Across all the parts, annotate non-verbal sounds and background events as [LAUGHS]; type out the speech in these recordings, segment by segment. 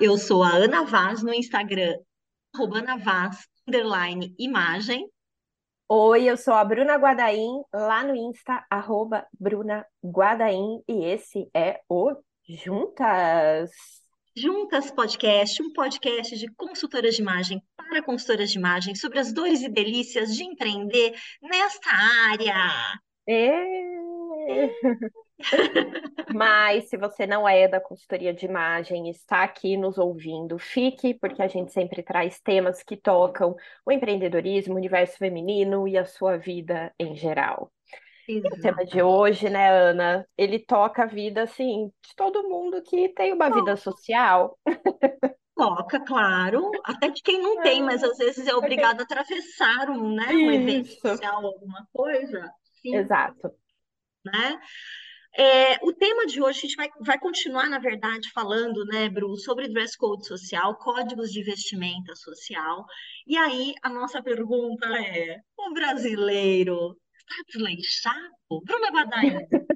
eu sou a Ana Vaz no Instagram, arroba Ana Vaz, underline imagem. Oi, eu sou a Bruna Guadaim, lá no Insta, arroba Bruna Guadaim, e esse é o Juntas. Juntas Podcast, um podcast de consultoras de imagem para consultoras de imagem sobre as dores e delícias de empreender nesta área. É. Mas se você não é da consultoria de imagem, está aqui nos ouvindo, fique, porque a gente sempre traz temas que tocam o empreendedorismo, o universo feminino e a sua vida em geral. E o tema de hoje, né, Ana? Ele toca a vida, assim, de todo mundo que tem uma vida social. Toca, claro, até de quem não tem, mas às vezes é obrigado a atravessar um, né, um evento social, alguma coisa. Sim. Exato. Né? É, o tema de hoje, a gente vai, vai continuar, na verdade, falando, né, Bru, sobre dress code social, códigos de vestimenta social. E aí, a nossa pergunta é: o brasileiro está desleixado? Bruna Badain. [LAUGHS]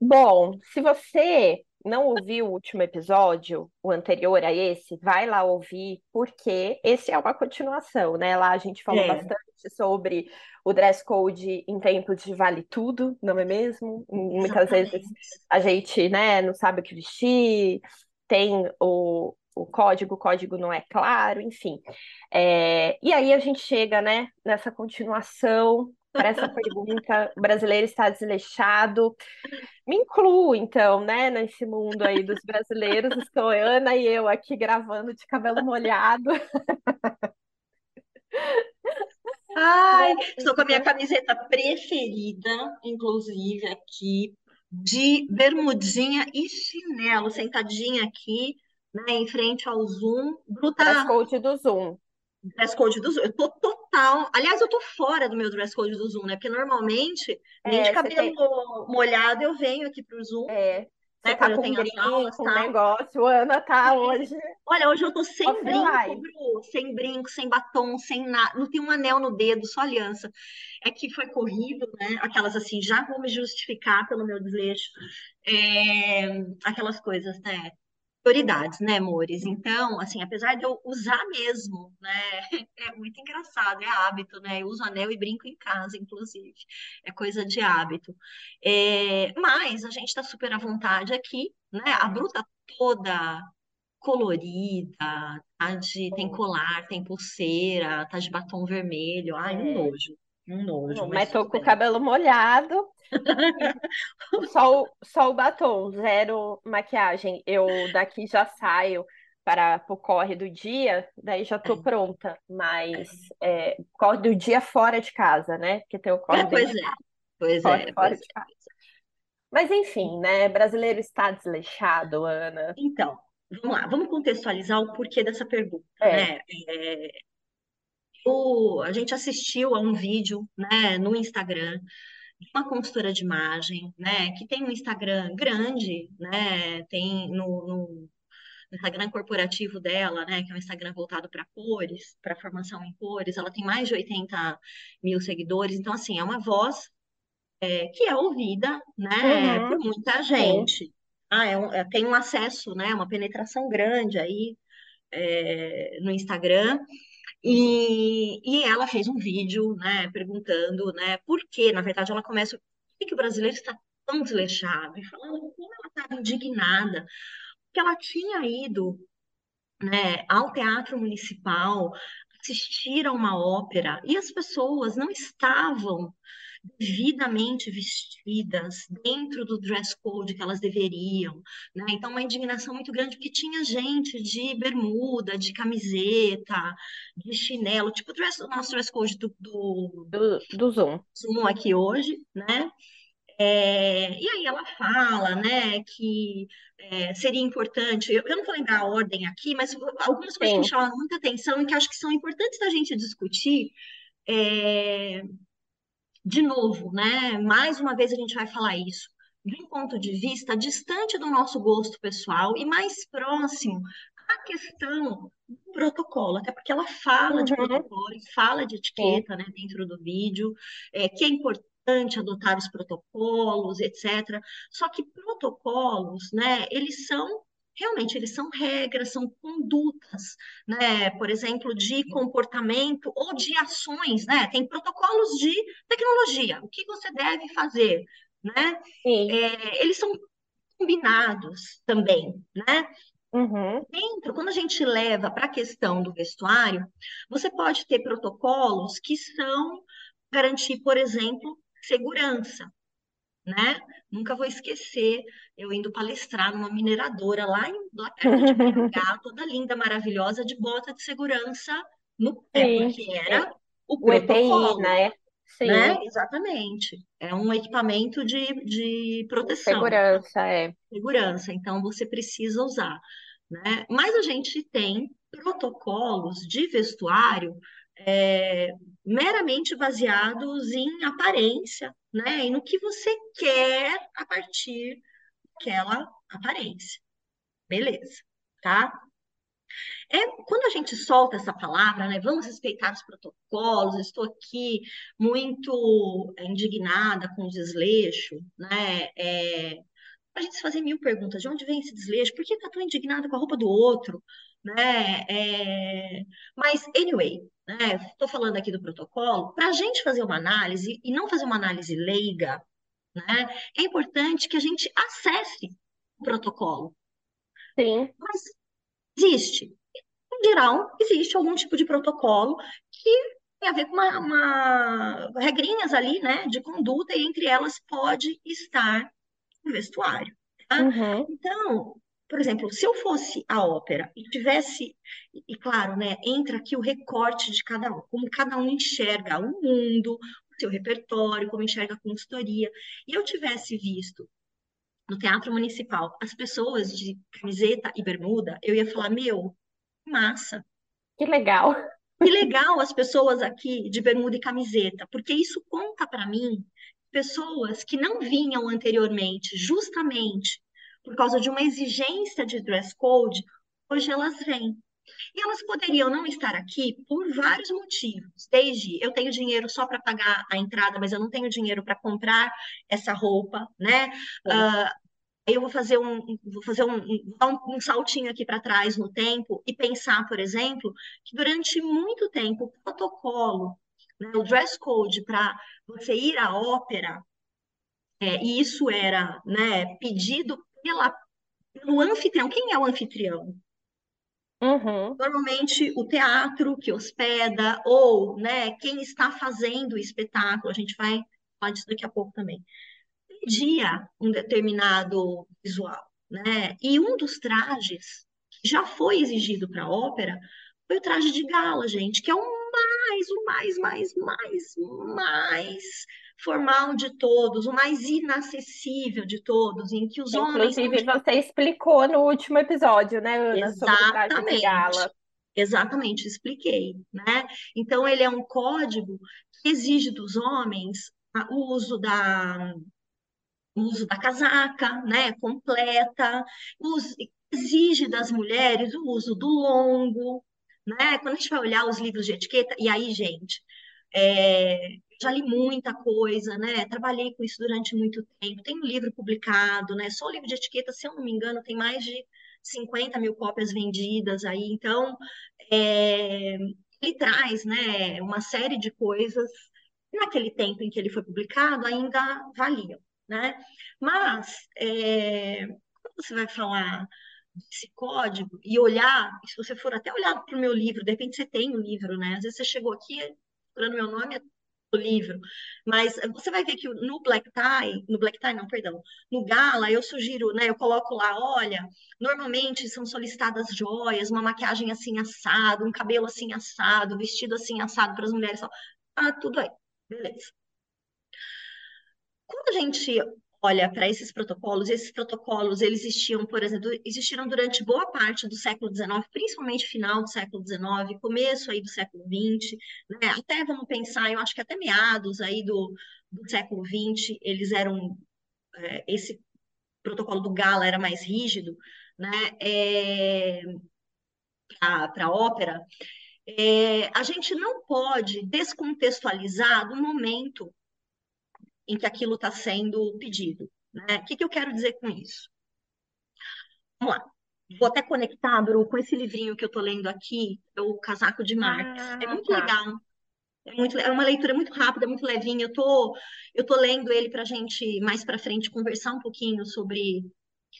Bom, se você não ouviu o último episódio, o anterior a esse, vai lá ouvir, porque esse é uma continuação, né? Lá a gente falou é. bastante sobre o dress code em tempos de vale tudo, não é mesmo? Muitas vezes a gente, né, não sabe o que vestir, tem o, o código, o código não é claro, enfim. É, e aí a gente chega, né, nessa continuação para essa pergunta, o brasileiro está desleixado. Me incluo, então, né, nesse mundo aí dos brasileiros. Estou Ana e eu aqui gravando de cabelo molhado. Ai, estou com a minha camiseta preferida, inclusive aqui, de bermudinha e chinelo, sentadinha aqui, né, em frente ao Zoom. Bruta... Dress code do Zoom. Dress code do Zoom. Eu tô total. Aliás, eu tô fora do meu dress code do Zoom, né? Porque normalmente, nem é, de cabelo tem... molhado, eu venho aqui pro Zoom. É, você né, tá com brinco, aulas, tá? negócio, Ana tá hoje. Olha, hoje eu tô sem brinco, Bru, sem brinco, sem batom, sem nada. Não tem um anel no dedo, só aliança. É que foi corrido, né? Aquelas assim, já vou me justificar pelo meu desleixo. É... Aquelas coisas, né? Prioridades, né, amores? Então, assim, apesar de eu usar mesmo, né, [LAUGHS] é muito engraçado, é hábito, né? Eu uso anel e brinco em casa, inclusive, é coisa de hábito. É, mas a gente está super à vontade aqui, né? A bruta toda colorida, tá de, tem colar, tem pulseira, tá de batom vermelho, ai, um é. nojo. Um nojo. Mas, tô com o cabelo molhado. [LAUGHS] só, o, só o batom, zero maquiagem. Eu daqui já saio para o corre do dia, daí já tô é. pronta. Mas é, corre do dia fora de casa, né? Porque tem o corre é, pois é. Pois corre é, fora pois de é. casa. Mas enfim, né? Brasileiro está desleixado, Ana. Então, vamos lá, vamos contextualizar o porquê dessa pergunta, é. né? É, o, a gente assistiu a um vídeo né, no Instagram de uma consultora de imagem, né, que tem um Instagram grande, né, tem no, no, no Instagram corporativo dela, né, que é um Instagram voltado para cores, para formação em cores, ela tem mais de 80 mil seguidores, então, assim, é uma voz é, que é ouvida, né, uhum. por muita gente. Ah, é um, é, tem um acesso, né, uma penetração grande aí é, no Instagram, e, e ela fez um vídeo, né, perguntando, né, por que, na verdade, ela começa, por que, que o brasileiro está tão desleixado? E falando como ela estava indignada, porque ela tinha ido, né, ao Teatro Municipal, assistir a uma ópera, e as pessoas não estavam devidamente vestidas dentro do dress code que elas deveriam, né? Então uma indignação muito grande porque tinha gente de bermuda, de camiseta, de chinelo, tipo dress, o nosso dress code do, do, do, do Zoom. Zoom aqui hoje, né? É, e aí ela fala, né, que é, seria importante, eu, eu, não vou lembrar a ordem aqui, mas algumas coisas Sim. que me chamam muita atenção e que acho que são importantes da gente discutir, é, de novo, né? Mais uma vez a gente vai falar isso de um ponto de vista distante do nosso gosto pessoal e mais próximo à questão do protocolo, até porque ela fala uhum. de protocolo, fala de etiqueta, né, dentro do vídeo, é, que é importante importante adotar os protocolos, etc. Só que protocolos, né, eles são realmente eles são regras, são condutas, né? Por exemplo, de comportamento ou de ações, né? Tem protocolos de tecnologia, o que você deve fazer, né? É, eles são combinados também, né? Uhum. Dentro, quando a gente leva para a questão do vestuário, você pode ter protocolos que são garantir, por exemplo, segurança, né? Nunca vou esquecer eu indo palestrar numa mineradora lá, em, lá perto de [LAUGHS] BH, toda linda, maravilhosa, de bota de segurança no pé, Sim. porque era o, o protocolo. EPI, né? Sim. Né? Exatamente. É um equipamento de, de proteção. Segurança, é. Segurança, então você precisa usar. Né? Mas a gente tem protocolos de vestuário é, meramente baseados em aparência, né? E no que você quer a partir daquela aparência. Beleza, tá? É, quando a gente solta essa palavra, né, vamos respeitar os protocolos, estou aqui muito indignada com o desleixo, né, é, a gente se fazer mil perguntas, de onde vem esse desleixo, por que está tão indignada com a roupa do outro, né, é, mas, anyway, Estou né, falando aqui do protocolo, para a gente fazer uma análise e não fazer uma análise leiga, né, é importante que a gente acesse o protocolo. Sim. Mas existe. Em geral, existe algum tipo de protocolo que tem a ver com uma, uma regrinhas ali, né, de conduta, e entre elas pode estar o vestuário. Tá? Uhum. Então, por exemplo, se eu fosse a ópera e tivesse, e claro, né, entra aqui o recorte de cada um, como cada um enxerga o mundo, o seu repertório, como enxerga a consultoria, e eu tivesse visto no Teatro Municipal as pessoas de camiseta e bermuda, eu ia falar, meu, massa. Que legal. Que legal as pessoas aqui de bermuda e camiseta, porque isso conta para mim pessoas que não vinham anteriormente, justamente por causa de uma exigência de dress code, hoje elas vêm. E elas poderiam não estar aqui por vários motivos. Desde eu tenho dinheiro só para pagar a entrada, mas eu não tenho dinheiro para comprar essa roupa, né? Uh, eu vou fazer um, vou fazer um, um, um saltinho aqui para trás no tempo e pensar, por exemplo, que durante muito tempo o protocolo, né, o dress code para você ir à ópera, é, e isso era né, pedido pela, pelo anfitrião. Quem é o anfitrião? Uhum. Normalmente o teatro que hospeda, ou né, quem está fazendo o espetáculo, a gente vai falar disso daqui a pouco também, pedia um determinado visual. Né? E um dos trajes que já foi exigido para a ópera foi o traje de gala, gente, que é o mais, o mais, mais, mais, mais formal de todos, o mais inacessível de todos, em que os Inclusive, homens. Inclusive, você explicou no último episódio, né, Ana, Exatamente. sobre o de gala. Exatamente, expliquei, né? Então, ele é um código que exige dos homens o uso da, o uso da casaca, né, completa, exige das mulheres o uso do longo, né? Quando a gente vai olhar os livros de etiqueta, e aí, gente, é, já li muita coisa, né? Trabalhei com isso durante muito tempo. Tem um livro publicado, né? Só o livro de etiqueta, se eu não me engano, tem mais de 50 mil cópias vendidas aí. Então, é, ele traz, né, uma série de coisas que naquele tempo em que ele foi publicado ainda valiam, né? Mas, é, quando você vai falar desse código e olhar, se você for até olhar para o meu livro, de repente você tem o um livro, né? Às vezes você chegou aqui procurando meu nome, o livro. Mas você vai ver que no black tie, no black tie não, perdão, no gala eu sugiro, né, eu coloco lá, olha, normalmente são solicitadas joias, uma maquiagem assim assado, um cabelo assim assado, vestido assim assado para as mulheres, ah, tudo aí, beleza. Quando a gente olha para esses protocolos, esses protocolos eles existiam, por exemplo, existiram durante boa parte do século XIX, principalmente final do século XIX, começo aí do século XX, né? Até vamos pensar, eu acho que até meados aí do, do século XX, eles eram é, esse protocolo do Gala era mais rígido, né? É, para a ópera, é, a gente não pode descontextualizar do momento em que aquilo está sendo pedido. Né? O que, que eu quero dizer com isso? Vamos lá. Vou até conectar, Bru, com esse livrinho que eu estou lendo aqui, O Casaco de Marx. É ah, é muito tá. legal. É, muito, é uma leitura muito rápida, muito levinha. Eu tô, eu tô lendo ele para a gente mais para frente conversar um pouquinho sobre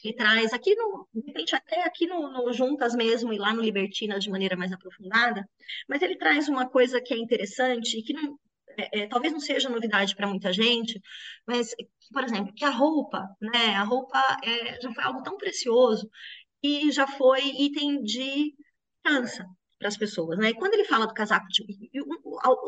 ele traz aqui no, de repente até aqui no, no, Juntas mesmo e lá no Libertinas de maneira mais aprofundada, mas ele traz uma coisa que é interessante e que não, é, é, talvez não seja novidade para muita gente, mas, por exemplo, que a roupa, né, a roupa é, já foi algo tão precioso e já foi item de cansa para as pessoas, né? E quando ele fala do casaco de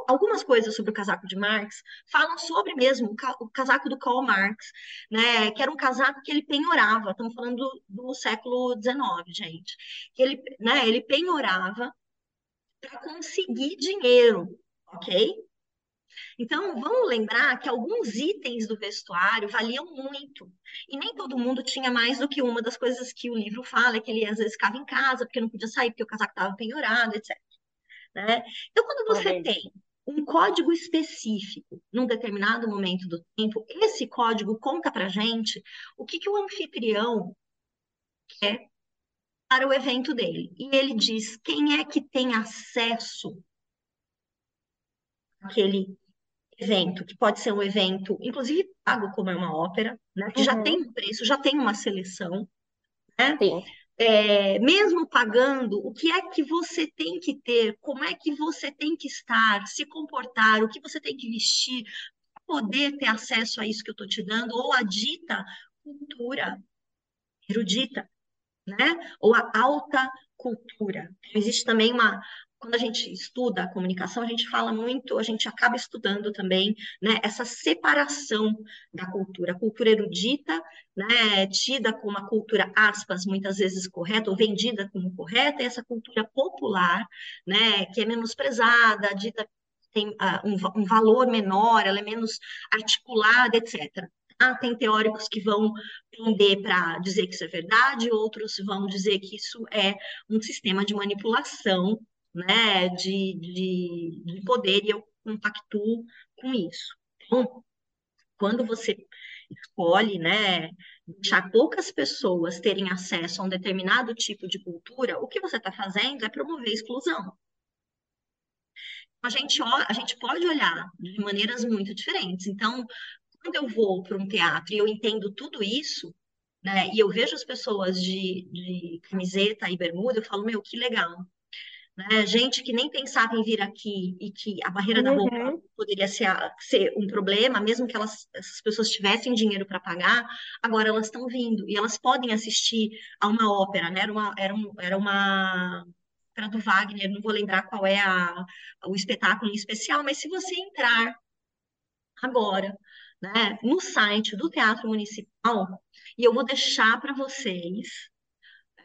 algumas coisas sobre o casaco de Marx falam sobre mesmo o casaco do Karl Marx, né? Que era um casaco que ele penhorava. Estamos falando do, do século XIX, gente. Que ele, né? Ele penhorava para conseguir dinheiro, ok? Então, vamos lembrar que alguns itens do vestuário valiam muito. E nem todo mundo tinha mais do que uma das coisas que o livro fala, que ele às vezes ficava em casa, porque não podia sair, porque o casaco estava penhorado, etc. Né? Então, quando você tem um código específico num determinado momento do tempo, esse código conta para gente o que, que o anfitrião quer para o evento dele. E ele diz quem é que tem acesso àquele evento, que pode ser um evento, inclusive pago como é uma ópera, né? Que uhum. já tem um preço, já tem uma seleção, né? Sim. É, mesmo pagando, o que é que você tem que ter, como é que você tem que estar, se comportar, o que você tem que vestir, para poder ter acesso a isso que eu estou te dando, ou a dita cultura erudita, né? Ou a alta cultura. Existe também uma, quando a gente estuda a comunicação, a gente fala muito, a gente acaba estudando também né, essa separação da cultura. A cultura erudita, né, tida como uma cultura, aspas, muitas vezes correta, ou vendida como correta, e essa cultura popular, né, que é menosprezada, dita tem uh, um, um valor menor, ela é menos articulada, etc. Ah, tem teóricos que vão pender para dizer que isso é verdade, outros vão dizer que isso é um sistema de manipulação né, de, de, de poder, e eu compactuo com isso. Então, quando você escolhe, né, deixar poucas pessoas terem acesso a um determinado tipo de cultura, o que você está fazendo é promover exclusão. A gente, a gente pode olhar de maneiras muito diferentes. Então, quando eu vou para um teatro e eu entendo tudo isso, né, e eu vejo as pessoas de, de camiseta e bermuda, eu falo, meu, que legal né? Gente que nem pensava em vir aqui e que a barreira uhum. da roupa uhum. poderia ser, ser, um problema, mesmo que elas, essas pessoas tivessem dinheiro para pagar, agora elas estão vindo e elas podem assistir a uma ópera, né? Era uma, era, um, era uma ópera do Wagner, não vou lembrar qual é a, o espetáculo em especial, mas se você entrar agora, né, no site do Teatro Municipal, e eu vou deixar para vocês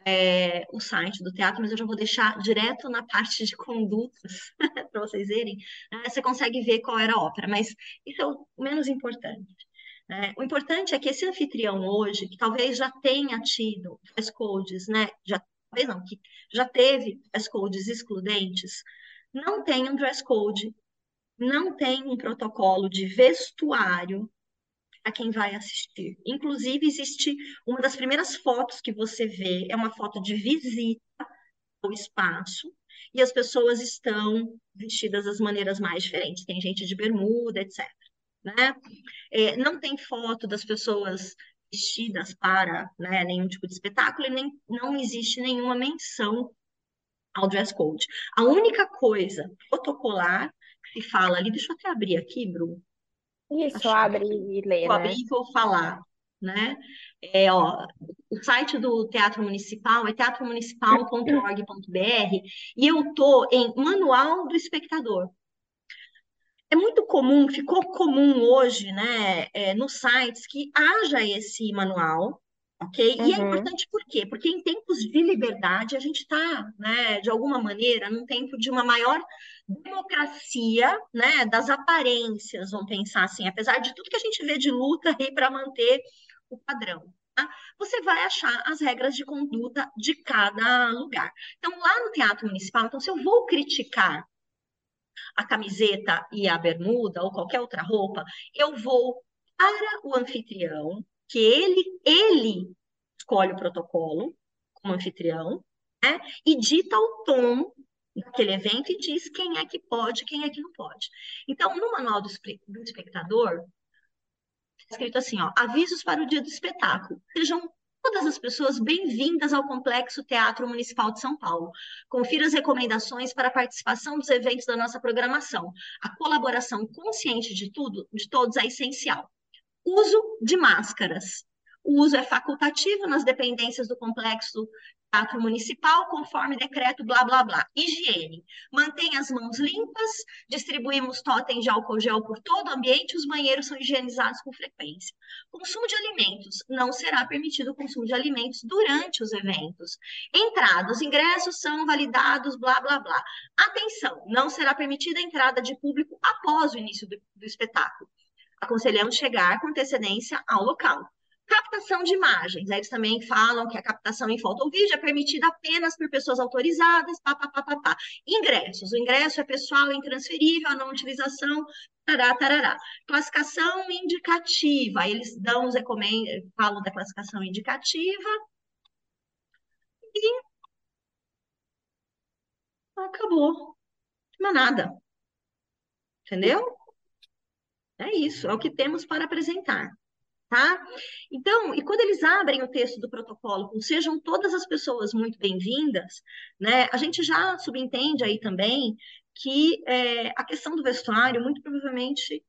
é, o site do teatro, mas eu já vou deixar direto na parte de condutas [LAUGHS] para vocês verem. Né? Você consegue ver qual era a ópera, mas isso é o menos importante. Né? O importante é que esse anfitrião hoje, que talvez já tenha tido dress codes, né? Já, talvez não, que já teve dress codes excludentes, não tem um dress code, não tem um protocolo de vestuário a quem vai assistir. Inclusive, existe uma das primeiras fotos que você vê, é uma foto de visita ao espaço, e as pessoas estão vestidas das maneiras mais diferentes. Tem gente de bermuda, etc. Né? É, não tem foto das pessoas vestidas para né, nenhum tipo de espetáculo e nem, não existe nenhuma menção ao dress code. A única coisa protocolar que se fala ali, deixa eu até abrir aqui, Bruno, isso, abre e lê, Vou né? abrir e vou falar, né? É, ó, o site do Teatro Municipal é teatromunicipal.org.br e eu tô em Manual do Espectador. É muito comum, ficou comum hoje, né, é, nos sites que haja esse manual, ok? E é Uhum. importante por quê? Porque em tempos de liberdade a gente está, né, de alguma maneira, num tempo de uma maior democracia, né, das aparências, vamos pensar assim, apesar de tudo que a gente vê de luta aí para manter o padrão. Tá? Você vai achar as regras de conduta de cada lugar. Então, lá no Teatro Municipal, então, se eu vou criticar a camiseta e a bermuda ou qualquer outra roupa, eu vou para o anfitrião, que ele, ele escolhe o protocolo como anfitrião, né? E dita o tom daquele evento e diz quem é que pode, quem é que não pode. Então, no manual do, do espectador, está escrito assim, ó, avisos para o dia do espetáculo. Sejam todas as pessoas bem-vindas ao Complexo Teatro Municipal de São Paulo. Confira as recomendações para a participação dos eventos da nossa programação. A colaboração consciente de tudo, de todos é essencial. Uso de máscaras. O uso é facultativo nas dependências do complexo teatro municipal, conforme decreto, blá, blá, blá. Higiene. Mantenha as mãos limpas, distribuímos totem de álcool gel por todo o ambiente, os banheiros são higienizados com frequência. Consumo de alimentos. Não será permitido o consumo de alimentos durante os eventos. Entrada. Os ingressos são validados, blá, blá, blá. Atenção, não será permitida a entrada de público após o início do, do espetáculo. Aconselhamos chegar com antecedência ao local. Captação de imagens. Eles também falam que a captação em foto ou vídeo é permitida apenas por pessoas autorizadas, pá, pá, pá, pá, pá. Ingressos. O ingresso é pessoal, intransferível, a não utilização, tarará, tarará. Classificação indicativa. Eles dão os falam da classificação indicativa. E acabou. Não é nada. Entendeu? É isso, é o que temos para apresentar tá? Então, e quando eles abrem o texto do protocolo com sejam todas as pessoas muito bem-vindas, né? A gente já subentende aí também que é, a questão do vestuário, muito provavelmente,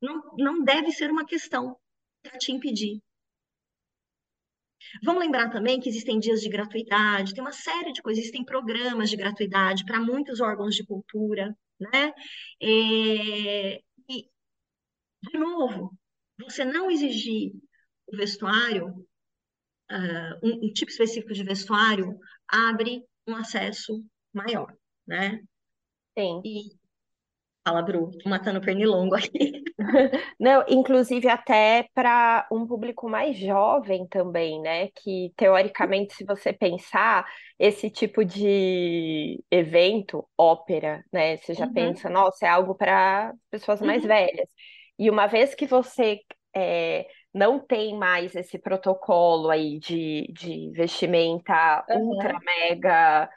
não, não deve ser uma questão para te impedir. Vamos lembrar também que existem dias de gratuidade, tem uma série de coisas, existem programas de gratuidade para muitos órgãos de cultura, né? É, e, de novo, você não exigir o vestuário, uh, um, um, tipo específico de vestuário, abre um acesso maior, né? Sim. E Fala, Bru, tô matando pernilongo aqui. [LAUGHS] Não, inclusive até para um público mais jovem também, né? Que teoricamente, se você pensar, esse tipo de evento, ópera, né? Você já uhum. pensa, nossa, é algo para pessoas mais uhum. velhas. E uma vez que você é, não tem mais esse protocolo aí de, de vestimenta uhum. ultra mega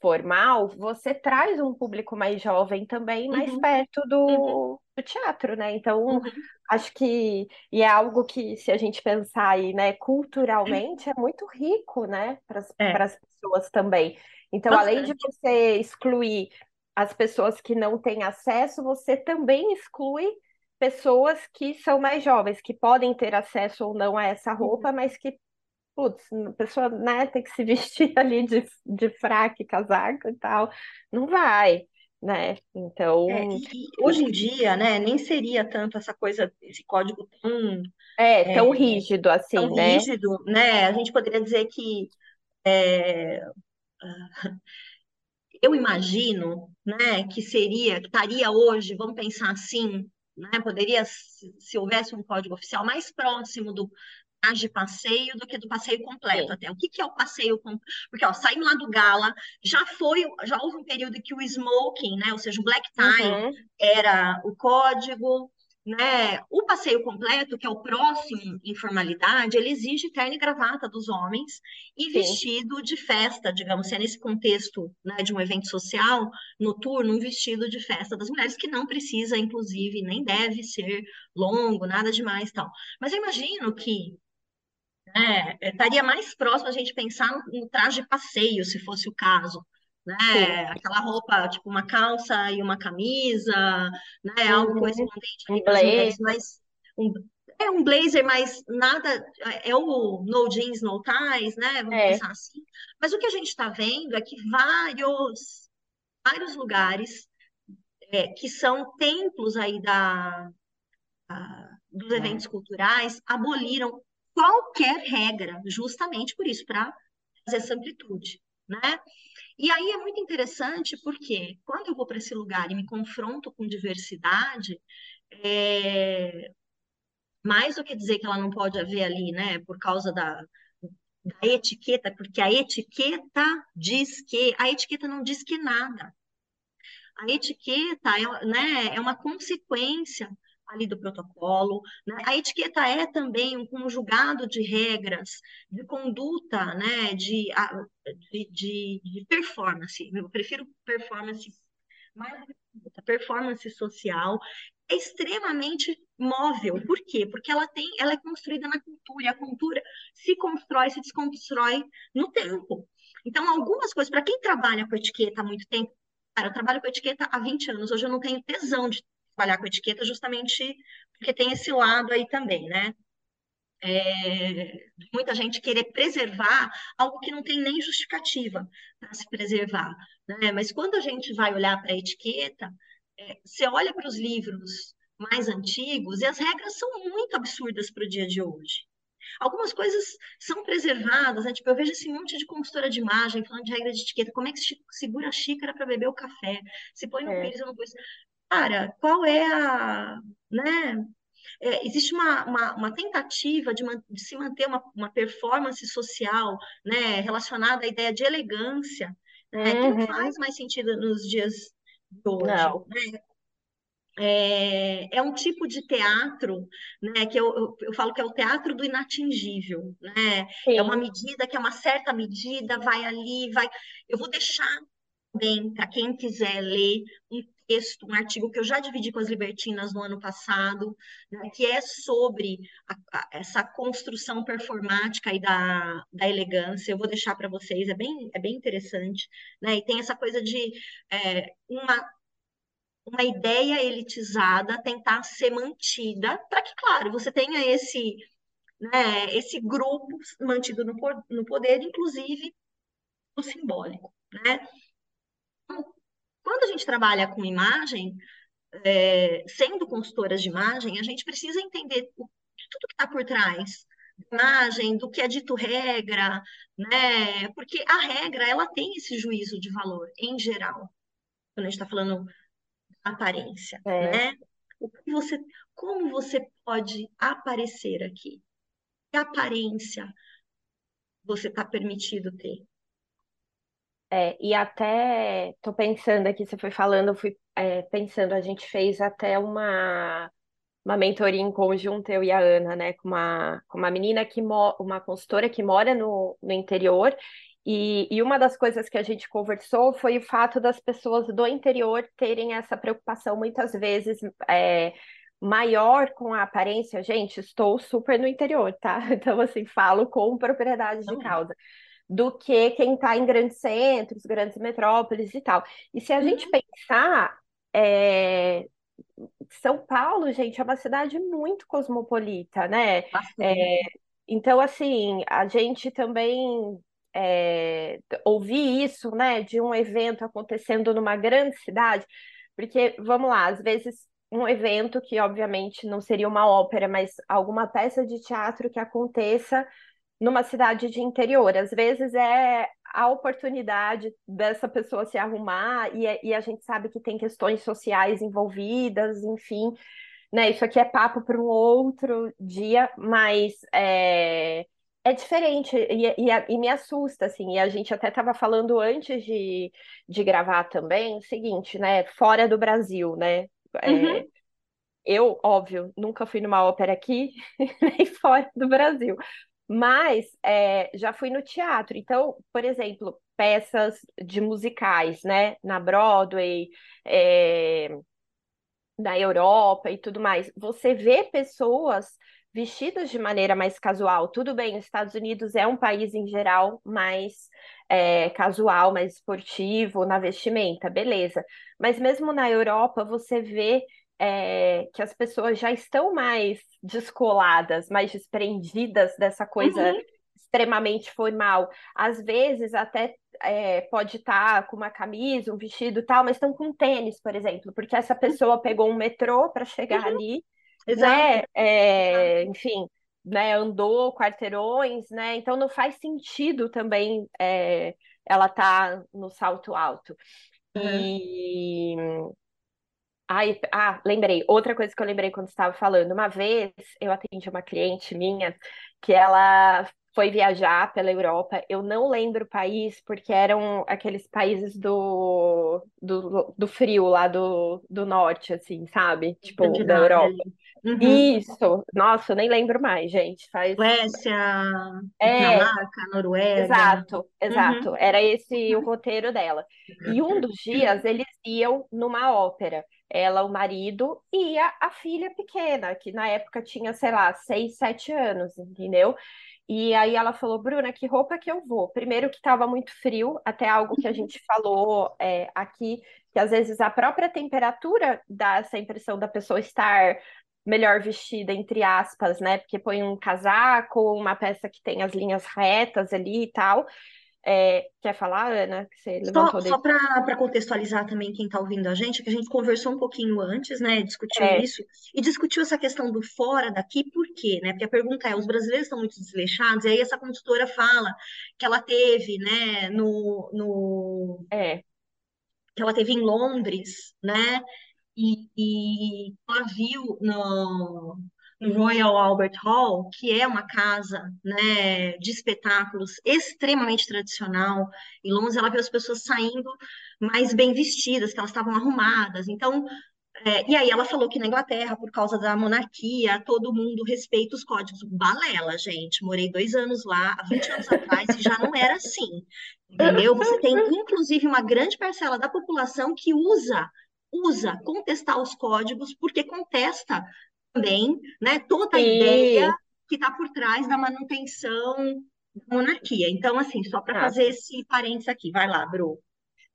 formal, você traz um público mais jovem também mais uhum. perto do, uhum. do, teatro, né? Então, uhum. acho que e é algo que, se a gente pensar aí, né, culturalmente, é muito rico, né, para as é. pessoas também. Então, Bastante. além de você excluir as pessoas que não têm acesso, você também exclui pessoas que são mais jovens, que podem ter acesso ou não a essa roupa, uhum. mas que, putz, a pessoa né, tem que se [LAUGHS] vestir ali de, de fraque, casaco e tal, não vai. Né? Então. É, hoje em dia, né, nem seria tanto essa coisa, esse código tão. É, tão é, rígido assim, tão né? rígido, né? A gente poderia dizer que. É, [LAUGHS] eu imagino, né, que seria, que estaria hoje, vamos pensar assim, né? Poderia, se, se houvesse um código oficial mais próximo do de passeio do que do passeio completo Sim. até. O que, que é o passeio completo? Porque, ó, saindo lá do gala, já foi, já houve um período que o smoking, né? Ou seja, o black tie uhum. era o código, né? O passeio completo, que é o próximo em formalidade, ele exige terno e gravata dos homens e Sim. vestido de festa, digamos, se é nesse contexto né, de um evento social noturno, um vestido de festa das mulheres, que não precisa, inclusive, nem deve ser longo, nada demais tal. Mas eu imagino que né, estaria mais próximo a gente pensar no, no traje de passeio, se fosse o caso, né? Aquela roupa, tipo uma calça e uma camisa, né? Algo uhum. correspondente um blazer. mas um, é um blazer, mas nada, é o no jeans, no ties, né? Vamos é. pensar assim. Mas o que a gente está vendo é que vários, vários lugares é, que são templos aí da, a, dos é. eventos culturais aboliram qualquer regra, justamente por isso, para fazer essa amplitude, né? E aí é muito interessante porque quando eu vou para esse lugar e me confronto com diversidade, é... mais do que dizer que ela não pode haver ali, né, por causa da, da etiqueta, porque a etiqueta diz que a etiqueta não diz que nada. A etiqueta é, né, é uma consequência ali do protocolo. Né? A etiqueta é também um conjugado de regras, de conduta, né? de, de, de, de performance. Eu prefiro performance mais performance social é extremamente móvel. Por quê? Porque ela tem, ela é construída na cultura, e a cultura se constrói, se desconstrói no tempo. Então, algumas coisas, para quem trabalha com etiqueta há muito tempo, cara, eu trabalho com etiqueta há 20 anos, hoje eu não tenho tesão de trabalhar com etiqueta, justamente porque tem esse lado aí também, né? É, muita gente querer preservar algo que não tem nem justificativa para se preservar. Né? Mas quando a gente vai olhar para a etiqueta, é, você olha para os livros mais antigos e as regras são muito absurdas para o dia de hoje. Algumas coisas são preservadas, né? Tipo, eu vejo esse monte de consultora de imagem falando de regra de etiqueta, como é que se segura a xícara para beber o café? Se põe no é. pires ou não põe. Cara, qual é a, né? É, existe uma, uma, uma tentativa de, man, de, se manter uma, uma performance social né, relacionada à ideia de elegância, né, uhum. que não uhum. faz mais sentido nos dias de hoje. Não. Né? É, é, um tipo de teatro, né, que eu, eu, eu, falo que é o teatro do inatingível, né? Sim. É uma medida que é uma certa medida, vai ali, vai. Eu vou deixar bem para quem quiser ler um texto, um artigo que eu já dividi com as libertinas no ano passado, né, que é sobre a, a, essa construção performática aí da, da elegância. Eu vou deixar para vocês, é bem, é bem interessante, né? E tem essa coisa de é, uma uma ideia elitizada tentar ser mantida, para que, claro, você tenha esse, né, esse grupo mantido no, no poder, inclusive no simbólico, né? Quando a gente trabalha com imagem, é, sendo consultoras de imagem, a gente precisa entender o, tudo que está por trás da imagem, do que é dito regra, né? Porque a regra, ela tem esse juízo de valor, em geral. Quando a gente está falando aparência, é. né? O que você, como você pode aparecer aqui? Que aparência você está permitido ter? É, e até tô pensando aqui, você foi falando, eu fui é, pensando, a gente fez até uma, uma mentoria em conjunto, eu e a Ana, né, com uma, com uma menina que uma consultora que mora no, no interior, e, e uma das coisas que a gente conversou foi o fato das pessoas do interior terem essa preocupação muitas vezes é, maior com a aparência. Gente, estou super no interior, tá? [LAUGHS] Então, assim, falo com propriedade de causa do que quem está em grandes centros, grandes metrópoles e tal. E se a uhum. gente pensar, é... São Paulo, gente, é uma cidade muito cosmopolita, né? É... Então, assim, a gente também é... ouvir isso, né, de um evento acontecendo numa grande cidade, porque, vamos lá, às vezes um evento que, obviamente, não seria uma ópera, mas alguma peça de teatro que aconteça numa cidade de interior. Às vezes é a oportunidade dessa pessoa se arrumar e, é, e a gente sabe que tem questões sociais envolvidas, enfim, né? Isso aqui é papo para um outro dia, mas é, é diferente e, e, e, me assusta, assim. E a gente até estava falando antes de, de gravar também o seguinte, né? Fora do Brasil, né? É, uhum. eu, óbvio, nunca fui numa ópera aqui, [LAUGHS] nem fora do Brasil. Mas é, já fui no teatro. Então, por exemplo, peças de musicais, né? Na Broadway, é, na Europa e tudo mais. Você vê pessoas vestidas de maneira mais casual. Tudo bem, os Estados Unidos é um país em geral mais é, casual, mais esportivo na vestimenta, beleza. Mas mesmo na Europa, você vê é, que as pessoas já estão mais descoladas, mais desprendidas dessa coisa uhum. extremamente formal. Às vezes até é, pode estar tá com uma camisa, um vestido e tal, mas estão com tênis, por exemplo, porque essa pessoa pegou um metrô para chegar uhum. ali, né? É, enfim, né? Andou quarteirões, né? Então não faz sentido também é, ela tá no salto alto. Uhum. E Ai, ah, lembrei. Outra coisa que eu lembrei quando estava falando. Uma vez eu atendi uma cliente minha que ela foi viajar pela Europa. Eu não lembro o país, porque eram aqueles países do, do, do frio lá do, do norte, assim, sabe? Tipo, da Europa. Uhum. Isso, nossa, eu nem lembro mais, gente. Faz... Suécia, é... Dinamarca, Noruega. Exato, exato. Uhum. Era esse uhum. o roteiro dela. E um dos dias eles iam numa ópera. Ela, o marido e a, a filha pequena, que na época tinha, sei lá, seis, sete anos, entendeu? E aí ela falou, Bruna, que roupa que eu vou? Primeiro que estava muito frio, até algo que a gente [LAUGHS] falou é, aqui, que às vezes a própria temperatura dá essa impressão da pessoa estar melhor vestida, entre aspas, né? Porque põe um casaco, uma peça que tem as linhas retas ali e tal. É, quer falar, Ana? Que você levantou só, só para contextualizar também quem está ouvindo a gente, que a gente conversou um pouquinho antes, né? Discutiu é. isso e discutiu essa questão do fora daqui, por quê? Né? Porque a pergunta é: os brasileiros estão muito desleixados, e aí essa consultora fala que ela teve, né, no, no é. que ela teve em Londres, né? E, e ela viu no, no Royal Albert Hall, que é uma casa né, de espetáculos extremamente tradicional. Em Londres, ela viu as pessoas saindo mais bem vestidas, que elas estavam arrumadas. Então, é, e aí ela falou que na Inglaterra, por causa da monarquia, todo mundo respeita os códigos. Balela, gente. Morei dois anos lá, há 20 anos atrás, e já não era assim. Entendeu? Você tem, inclusive, uma grande parcela da população que usa usa contestar os códigos porque contesta também né, toda a Sim. ideia que está por trás da manutenção da monarquia. Então, assim, só para ah. fazer esse parênteses aqui, vai lá, Bru.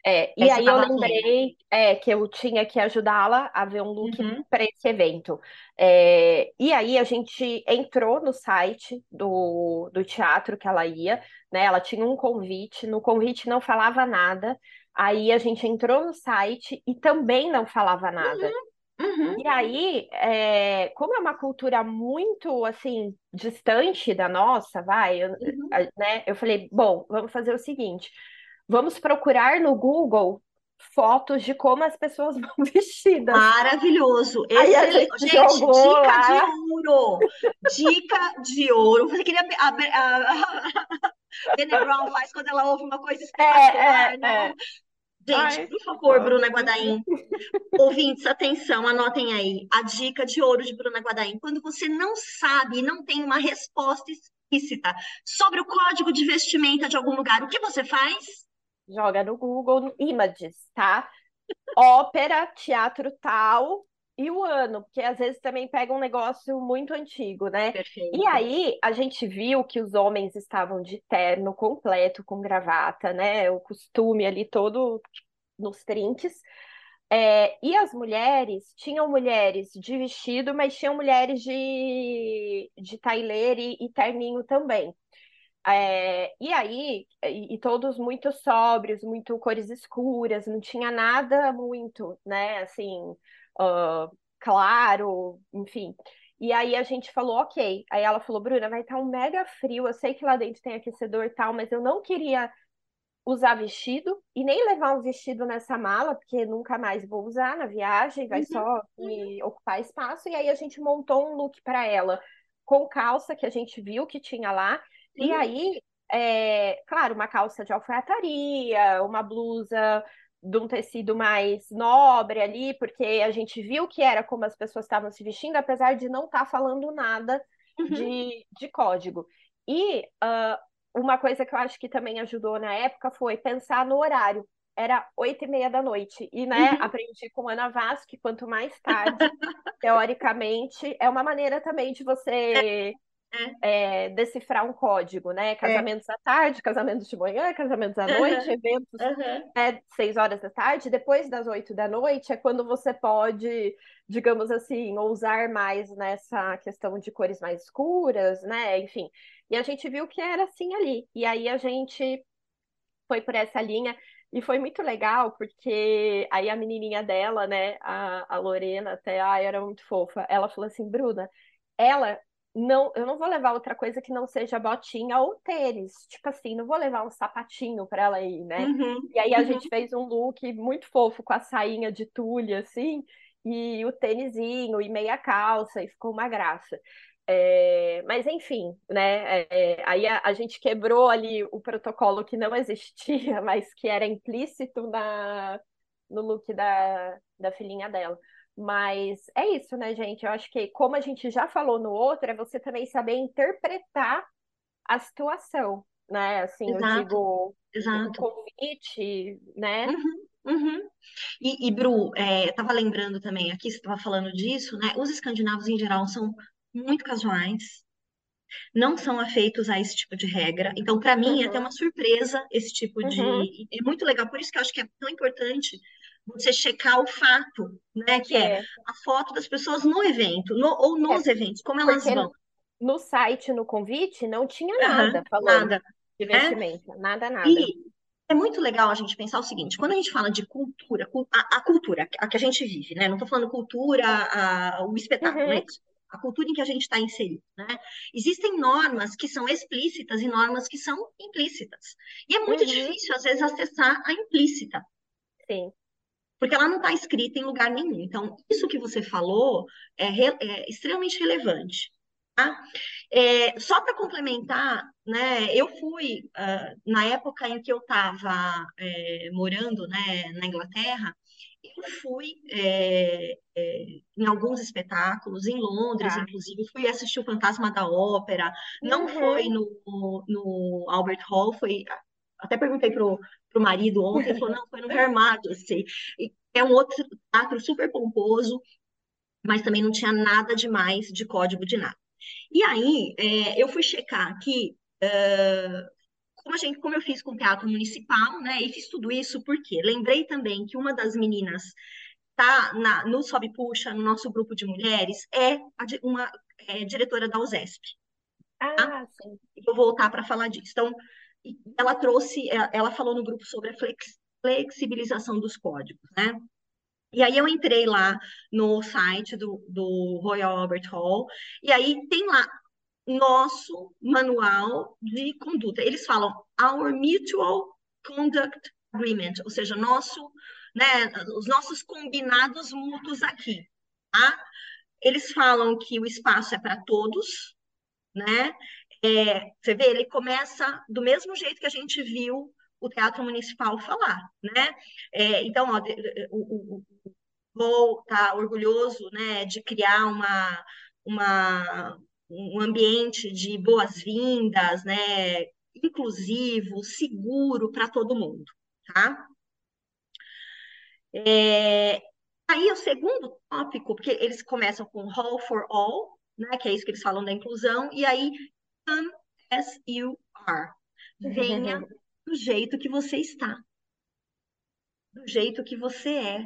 É, e aí eu lembrei é, que eu tinha que ajudá-la a ver um look uhum. para esse evento. É, e aí a gente entrou no site do, do teatro que ela ia, né? Ela tinha um convite, no convite não falava nada. Aí a gente entrou no site e também não falava nada. Uhum. Uhum. E aí, é, como é uma cultura muito assim distante da nossa, vai, eu, uhum. né? Eu falei, bom, vamos fazer o seguinte: vamos procurar no Google fotos de como as pessoas [LAUGHS] vão vestidas. Maravilhoso. Excelente. Gente, dica lá. de ouro. Dica de ouro. Você queria a, [LAUGHS] a, a Brown faz quando ela ouve uma coisa espetacular, é, é, né? É. Gente, Ai, por favor, Bruna Guadaim. Ouvintes, atenção, anotem aí. A dica de ouro de Bruna Guadaim. Quando você não sabe e não tem uma resposta explícita sobre o código de vestimenta de algum lugar, o que você faz? Joga no Google Images, tá? Ópera, teatro tal, e o ano, porque às vezes também pega um negócio muito antigo, né? Perfeito. E aí a gente viu que os homens estavam de terno completo, com gravata, né? O costume ali todo nos trinques. É, e as mulheres, tinham mulheres de vestido, mas tinham mulheres de, de taileira e, e terninho também. É, e aí, e, e, todos muito sóbrios, muito cores escuras, não tinha nada muito, né, assim, uh, claro, enfim. E aí a gente falou, ok. Aí ela falou, Bruna, vai estar um mega frio. Eu sei que lá dentro tem aquecedor e tal, mas eu não queria usar vestido e nem levar um vestido nessa mala, porque nunca mais vou usar na viagem, vai uhum. só me ocupar espaço. E aí a gente montou um look para ela com calça que a gente viu que tinha lá. Uhum. E aí, é, claro, uma calça de alfaiataria, uma blusa de um tecido mais nobre ali, porque a gente viu que era como as pessoas estavam se vestindo, apesar de não estar tá falando nada uhum. de, de código. E uh, uma coisa que eu acho que também ajudou na época foi pensar no horário. Era oito e meia da noite. E, né, uhum. aprendi com Ana Vaz que quanto mais tarde, [LAUGHS] teoricamente, é uma maneira também de você é. É, decifrar um código, né? É. Casamentos é. à tarde, casamentos de manhã, casamentos à noite, eventos uhum. né, seis horas da tarde. Depois das oito da noite é quando você pode, digamos assim, ousar mais nessa questão de cores mais escuras, né? Enfim. E a gente viu que era assim ali. E aí a gente foi por essa linha. E foi muito legal, porque aí a menininha dela, né, a, a Lorena, até, ai, era muito fofa. Ela falou assim, Bruna, ela não, eu não vou levar outra coisa que não seja botinha ou tênis. Tipo assim, não vou levar um sapatinho para ela ir, né? Uhum, e aí a uhum. gente fez um look muito fofo com a sainha de tule, assim, e o tênisinho e meia calça, e ficou uma graça. É, mas enfim, né? É, aí a, a, gente quebrou ali o protocolo que não [LAUGHS] existia, mas que era implícito na, no look da, da filhinha dela. Mas é isso, né, gente? Eu acho que, como a gente já falou no outro, é você também saber interpretar a situação, né? Assim, Exato, eu digo, exato. o convite, né? Uhum, uhum. E, e Bru, é, estava lembrando também, aqui você estava falando disso, né? Os escandinavos, em geral, são muito casuais, não são afeitos a esse tipo de regra. Então, para mim, é até Uhum, uma surpresa esse tipo uhum, de. É muito legal, por isso que eu acho que é tão importante você checar o fato, né? Que é é, a foto das pessoas no evento, no- ou é, nos eventos, como elas vão. no site, no convite, não tinha nada falando nada, de né? vestimenta, nada, nada. E é muito legal a gente pensar o seguinte: quando a gente fala de cultura, cu- a, a cultura, a que a gente vive, né? Não estou falando cultura, a- o espetáculo, é Uhum, isso? A cultura em que a gente está inserido, né? Existem normas que são explícitas e normas que são implícitas. E é muito uhum, difícil, às vezes, acessar a implícita, sim. Porque ela não está escrita em lugar nenhum. Então, isso que você falou é, re- é extremamente relevante. tá? É, só para complementar, né, eu fui, ah, na época em que eu estava morando, né, na Inglaterra, eu fui é, é, em alguns espetáculos, em Londres, Tá. inclusive, fui assistir o Fantasma da Ópera, não foi Uhum. no, no Albert Hall, foi, até perguntei pro, pro marido ontem, ele falou, não, foi no Her Majesty, e é um outro teatro super pomposo, mas também não tinha nada demais de código de nada. E aí, é, eu fui checar aqui, é, como, a gente, como eu fiz com o Teatro Municipal, né? E fiz tudo isso porque lembrei também que uma das meninas tá na, no Sobe Puxa, no nosso grupo de mulheres, é a uma é, diretora da USESP. Tá? Ah, sim. vou voltar para falar disso. Então, ela trouxe, é, ela falou no grupo sobre a flex, flexibilização dos códigos, né? E aí eu entrei lá no site do, do Royal Albert Hall, e aí tem lá nosso manual de conduta. Eles falam Our Mutual Conduct Agreement, ou seja, nosso, né, os nossos combinados mútuos aqui. Tá? Eles falam que o espaço é para todos, né? É, você vê, ele começa do mesmo jeito que a gente viu o Teatro Municipal falar, né? É, então, ó, o, o, vou tá orgulhoso né, de criar uma, uma, um ambiente de boas-vindas, né, inclusivo, seguro para todo mundo, tá? É, aí o segundo tópico, porque eles começam com Hall for All, né, que é isso que eles falam da inclusão, e aí come as you are. Venha do jeito que você está, do jeito que você é,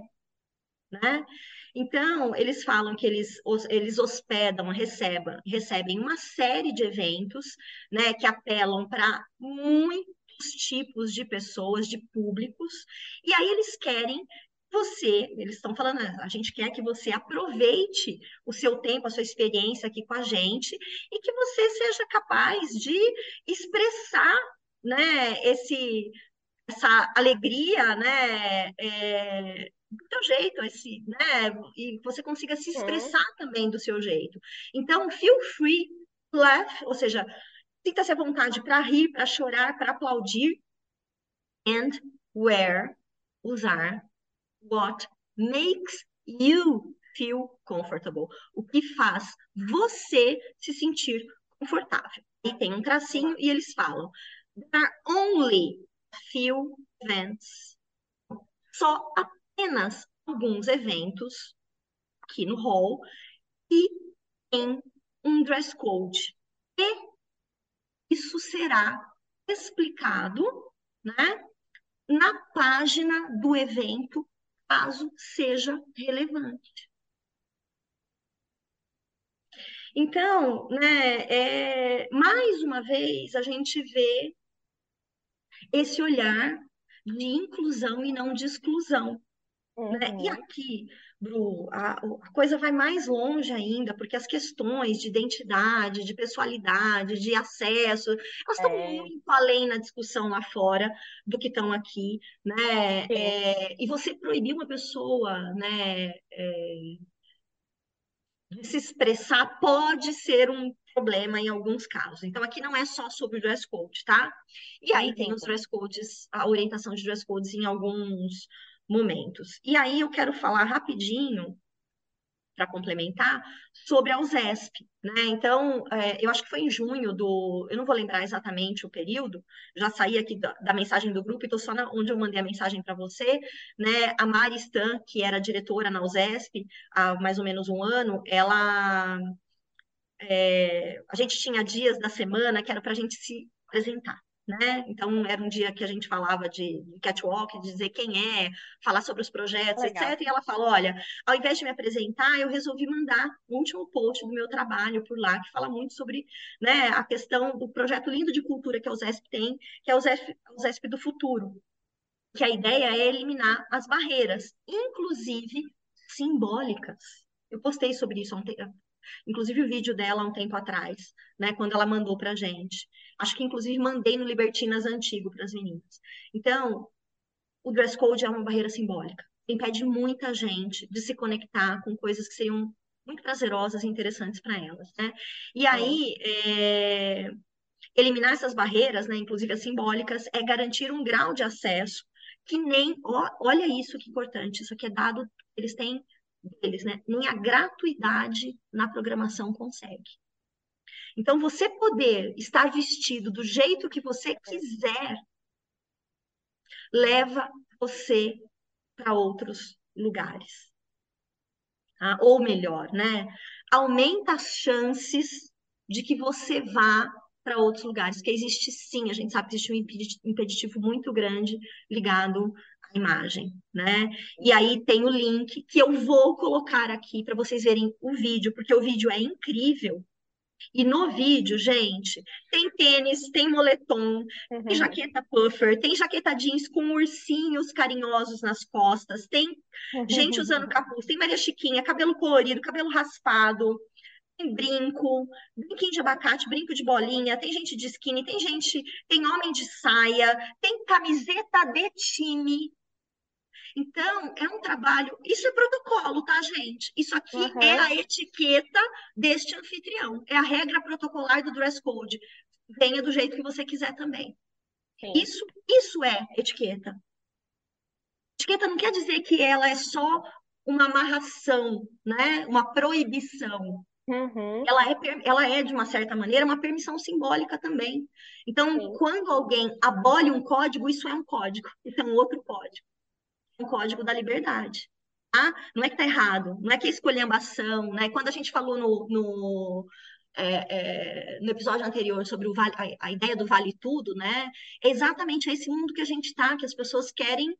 né? Então, eles falam que eles, eles hospedam, recebem, recebem uma série de eventos, né, que apelam para muitos tipos de pessoas, de públicos, e aí eles querem você, eles estão falando, a gente quer que você aproveite o seu tempo, a sua experiência aqui com a gente, e que você seja capaz de expressar, né, esse, essa alegria, né, é, do teu jeito, esse, né, e você consiga se Uhum. expressar também do seu jeito. Então, feel free to laugh, ou seja, sinta-se à vontade para rir, para chorar, para aplaudir, and wear, usar, what makes you feel comfortable, o que faz você se sentir confortável. E tem um tracinho e eles falam, there are only few events, só apenas alguns eventos aqui no hall e tem um dress code. E isso será explicado, né, na página do evento, caso seja relevante. Então, né, é, mais uma vez a gente vê esse olhar de inclusão e não de exclusão. Né? E Uhum. aqui, Bru, a, a coisa vai mais longe ainda, porque as questões de identidade, de pessoalidade, de acesso, elas estão É, muito além na discussão lá fora do que estão aqui, né? É, e você proibir uma pessoa, né, é, de se expressar pode ser um problema em alguns casos. Então, aqui não é só sobre o dress code, tá? E aí tem os uhum. dress codes, a orientação de dress codes em alguns momentos. E aí eu quero falar rapidinho para complementar, sobre a USESP, né? Então, é, eu acho que foi em junho do, eu não vou lembrar exatamente o período, já saí aqui da, da mensagem do grupo e estou só na, onde eu mandei a mensagem para você, né? A Mari Stan, que era diretora na USESP há mais ou menos um ano, ela é, a gente tinha dias da semana que era para a gente se apresentar né? Então, era um dia que a gente falava de, de catwalk, de dizer quem é, falar sobre os projetos, Legal. etc. E ela falou: olha, ao invés de me apresentar, eu resolvi mandar o último post do meu trabalho por lá, que fala muito sobre né, a questão do projeto lindo de cultura que a USESP tem, que é o ZESP, o do futuro. Que a ideia é eliminar as barreiras, inclusive simbólicas. Eu postei sobre isso ontem, inclusive o vídeo dela há um tempo atrás, né, quando ela mandou para a gente. Acho que, inclusive, mandei no Libertinas antigo para as meninas. Então, o dress code é uma barreira simbólica. Impede muita gente de se conectar com coisas que seriam muito prazerosas e interessantes para elas, né? E aí, é... eliminar essas barreiras, né, inclusive as simbólicas, é garantir um grau de acesso que nem, olha isso que importante, isso aqui é dado, eles têm deles, né? Nem a gratuidade na programação consegue. Então, você poder estar vestido do jeito que você quiser, leva você para outros lugares. Ah, ou melhor, né? Aumenta as chances de que você vá para outros lugares, porque existe sim, a gente sabe que existe um impeditivo muito grande ligado à imagem, né? E aí tem o link que eu vou colocar aqui para vocês verem o vídeo, porque o vídeo é incrível. E no vídeo, gente, tem tênis, tem moletom, uhum. tem jaqueta puffer, tem jaqueta jeans com ursinhos carinhosos nas costas, tem uhum. gente usando capuz, tem Maria Chiquinha, cabelo colorido, cabelo raspado, tem brinco, brinquinho de abacate, brinco de bolinha, tem gente de skinny, tem gente, tem homem de saia, tem camiseta de time, então, é um trabalho. Isso é protocolo, tá, gente? Isso aqui uhum. é a etiqueta deste anfitrião. É a regra protocolar do dress code. Venha do jeito que você quiser também. Isso, isso é etiqueta. Etiqueta não quer dizer que ela é só uma amarração, né? Uma proibição. Uhum. Ela, é, ela é, de uma certa maneira, uma permissão simbólica também. Então, Sim. quando alguém abole um código, isso é um código, isso é um outro código o Código da Liberdade. Tá? Não é que está errado, não é que é escolhambação, né? Quando a gente falou no, no, é, é, no episódio anterior sobre o vale, a, a, ideia do vale tudo, né? É exatamente esse mundo que a gente está, que as pessoas querem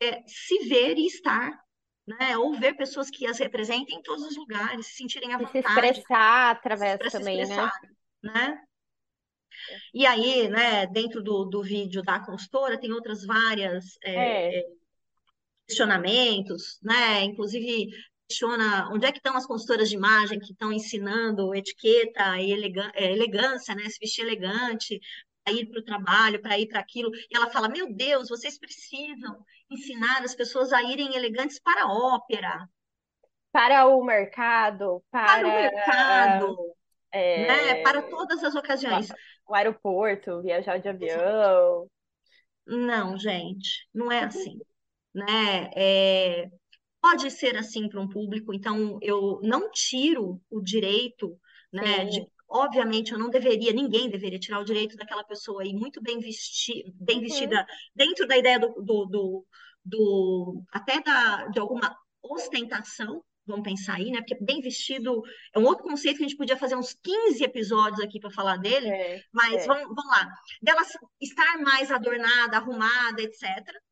é, se ver e estar, né? Ou ver pessoas que as representem em todos os lugares, se sentirem à vontade. Se expressar através se também, né? expressar, né? né? E aí, né, dentro do, do vídeo da consultora, tem outras várias é, é questionamentos, né? Inclusive questiona onde é que estão as consultoras de imagem que estão ensinando etiqueta e é, elegância, né? Se vestir elegante, para ir para o trabalho, para ir para aquilo. E ela fala: Meu Deus, vocês precisam ensinar as pessoas a irem elegantes para a ópera. Para o mercado, para, para o mercado, é... né? para todas as ocasiões. O aeroporto, viajar de avião. Não, gente, não é assim né? É, pode ser assim para um público, então eu não tiro o direito, né? De, obviamente eu não deveria, ninguém deveria tirar o direito daquela pessoa aí muito bem, vesti bem uhum. vestida dentro da ideia do, do, do, do até da, de alguma ostentação, vamos pensar aí, né? Porque bem vestido é um outro conceito que a gente podia fazer uns 15 episódios aqui para falar dele, é, mas é. Vamos, vamos lá. Dela estar mais adornada, arrumada, etc.,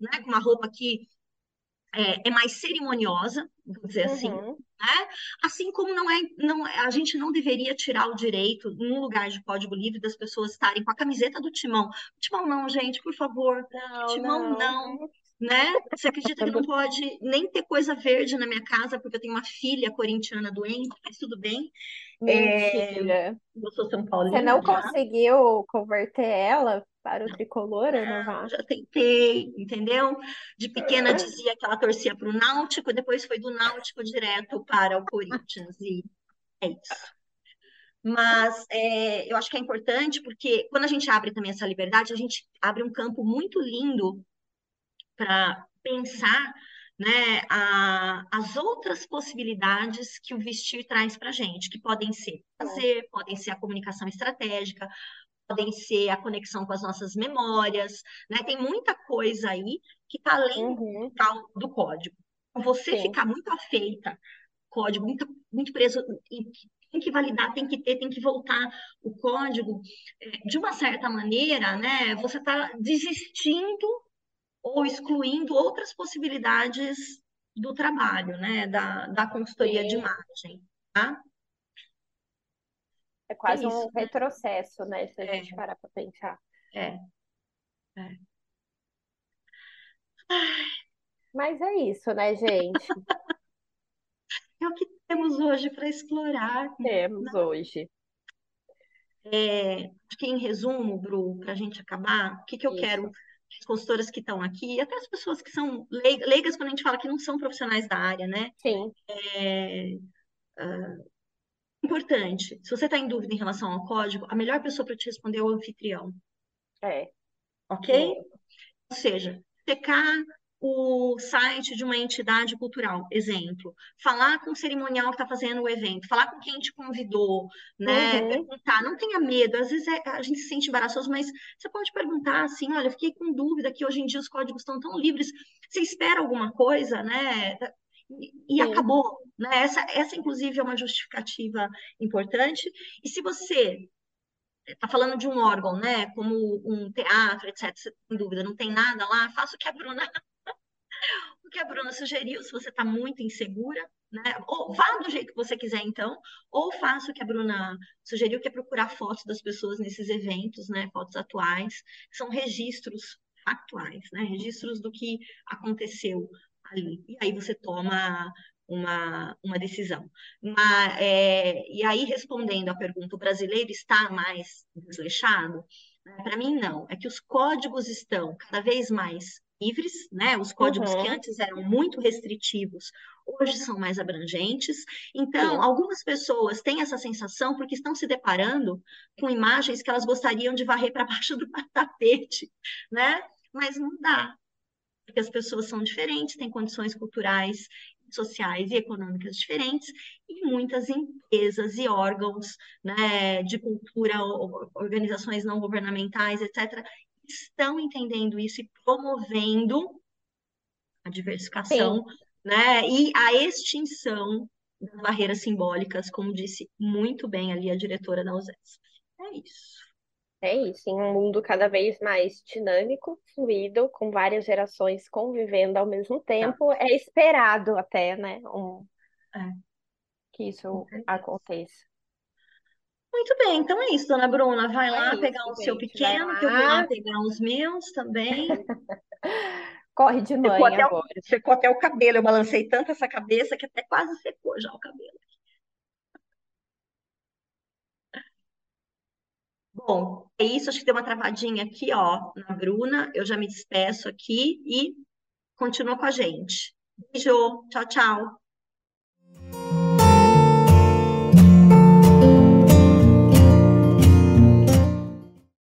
né? Com uma roupa que é, é mais cerimoniosa, vou dizer assim, uhum. né? Assim como não é, não é, a gente não deveria tirar o direito, num lugar de código livre, das pessoas estarem com a camiseta do Timão. Timão não, gente, por favor. Não, timão não. não né? Você acredita que não pode nem ter coisa verde na minha casa porque eu tenho uma filha corintiana doente, mas tudo bem. Mentira. É, eu sou São Paulo. Você não já. conseguiu converter ela para o tricolor não vai? Já tentei, entendeu? De pequena dizia que ela torcia para o Náutico, depois foi do Náutico direto para o Corinthians e é isso. Mas é, eu acho que é importante porque quando a gente abre também essa liberdade, a gente abre um campo muito lindo para pensar né, a, as outras possibilidades que o vestir traz para a gente, que podem ser fazer, podem ser a comunicação estratégica, podem ser a conexão com as nossas memórias, né? Tem muita coisa aí que está além uhum. do código. Então, você Sim. ficar muito afeita, código, muito, muito preso, tem que validar, tem que ter, tem que voltar o código, é, de uma certa maneira, né? Você está desistindo ou excluindo outras possibilidades do trabalho, né? Da, da consultoria Sim. de imagem, tá? É quase é um né? retrocesso, né? Se a é. gente parar para pensar. É. é. Mas é isso, né, gente? [LAUGHS] é o que temos hoje para explorar. Temos né? hoje. É, acho que em resumo, Bru, para a gente acabar, o que, que eu isso. quero as consultoras que estão aqui, até as pessoas que são leigas, quando a gente fala que não são profissionais da área, né? Sim. É, uh, importante, se você está em dúvida em relação ao código, a melhor pessoa para te responder é o anfitrião. É. Ok? É. Ou seja, checar o site de uma entidade cultural, exemplo, falar com o cerimonial que está fazendo o evento, falar com quem te convidou, né? Uhum. Perguntar, não tenha medo, às vezes é, a gente se sente embaraçoso, mas você pode perguntar assim, olha, fiquei com dúvida que hoje em dia os códigos estão tão livres, você espera alguma coisa, né? E, e acabou, né? Essa, essa, inclusive, é uma justificativa importante. E se você está falando de um órgão, né, como um teatro, etc., você tem dúvida, não tem nada lá, faça o que a Bruna [LAUGHS] o que a Bruna sugeriu, se você está muito insegura, né? Ou vá do jeito que você quiser, então, ou faça o que a Bruna sugeriu, que é procurar fotos das pessoas nesses eventos, né? Fotos atuais, são registros atuais, né? Registros do que aconteceu ali. E aí você toma uma, uma decisão. Mas, é, e aí, respondendo à pergunta, o brasileiro está mais desleixado? Para mim, não. É que os códigos estão cada vez mais livres, né? Os códigos uhum. que antes eram muito restritivos, hoje são mais abrangentes. Então, Sim. algumas pessoas têm essa sensação porque estão se deparando com imagens que elas gostariam de varrer para [LAUGHS] baixo do tapete, né? Mas não dá, porque as pessoas são diferentes, têm condições culturais, sociais e econômicas diferentes, e muitas empresas e órgãos né, de cultura, organizações não governamentais, etc., estão entendendo isso e promovendo a diversificação, né? E a extinção das barreiras simbólicas, como disse muito bem ali a diretora da USESP. É isso. É isso, em um mundo cada vez mais dinâmico, fluido, com várias gerações convivendo ao mesmo tempo, é esperado até, né, um... é. que isso aconteça. Muito bem, então é isso, dona Bruna. Vai é lá isso, pegar o gente, seu pequeno, que eu vou lá pegar os meus também. [LAUGHS] Corre de mãe secou agora. Até o, secou até o cabelo. Eu balancei tanto essa cabeça que até quase secou já o cabelo. Bom, é isso. Acho que deu uma travadinha aqui, ó, na Bruna. Eu já me despeço aqui e continua com a gente. Beijo. Tchau, tchau.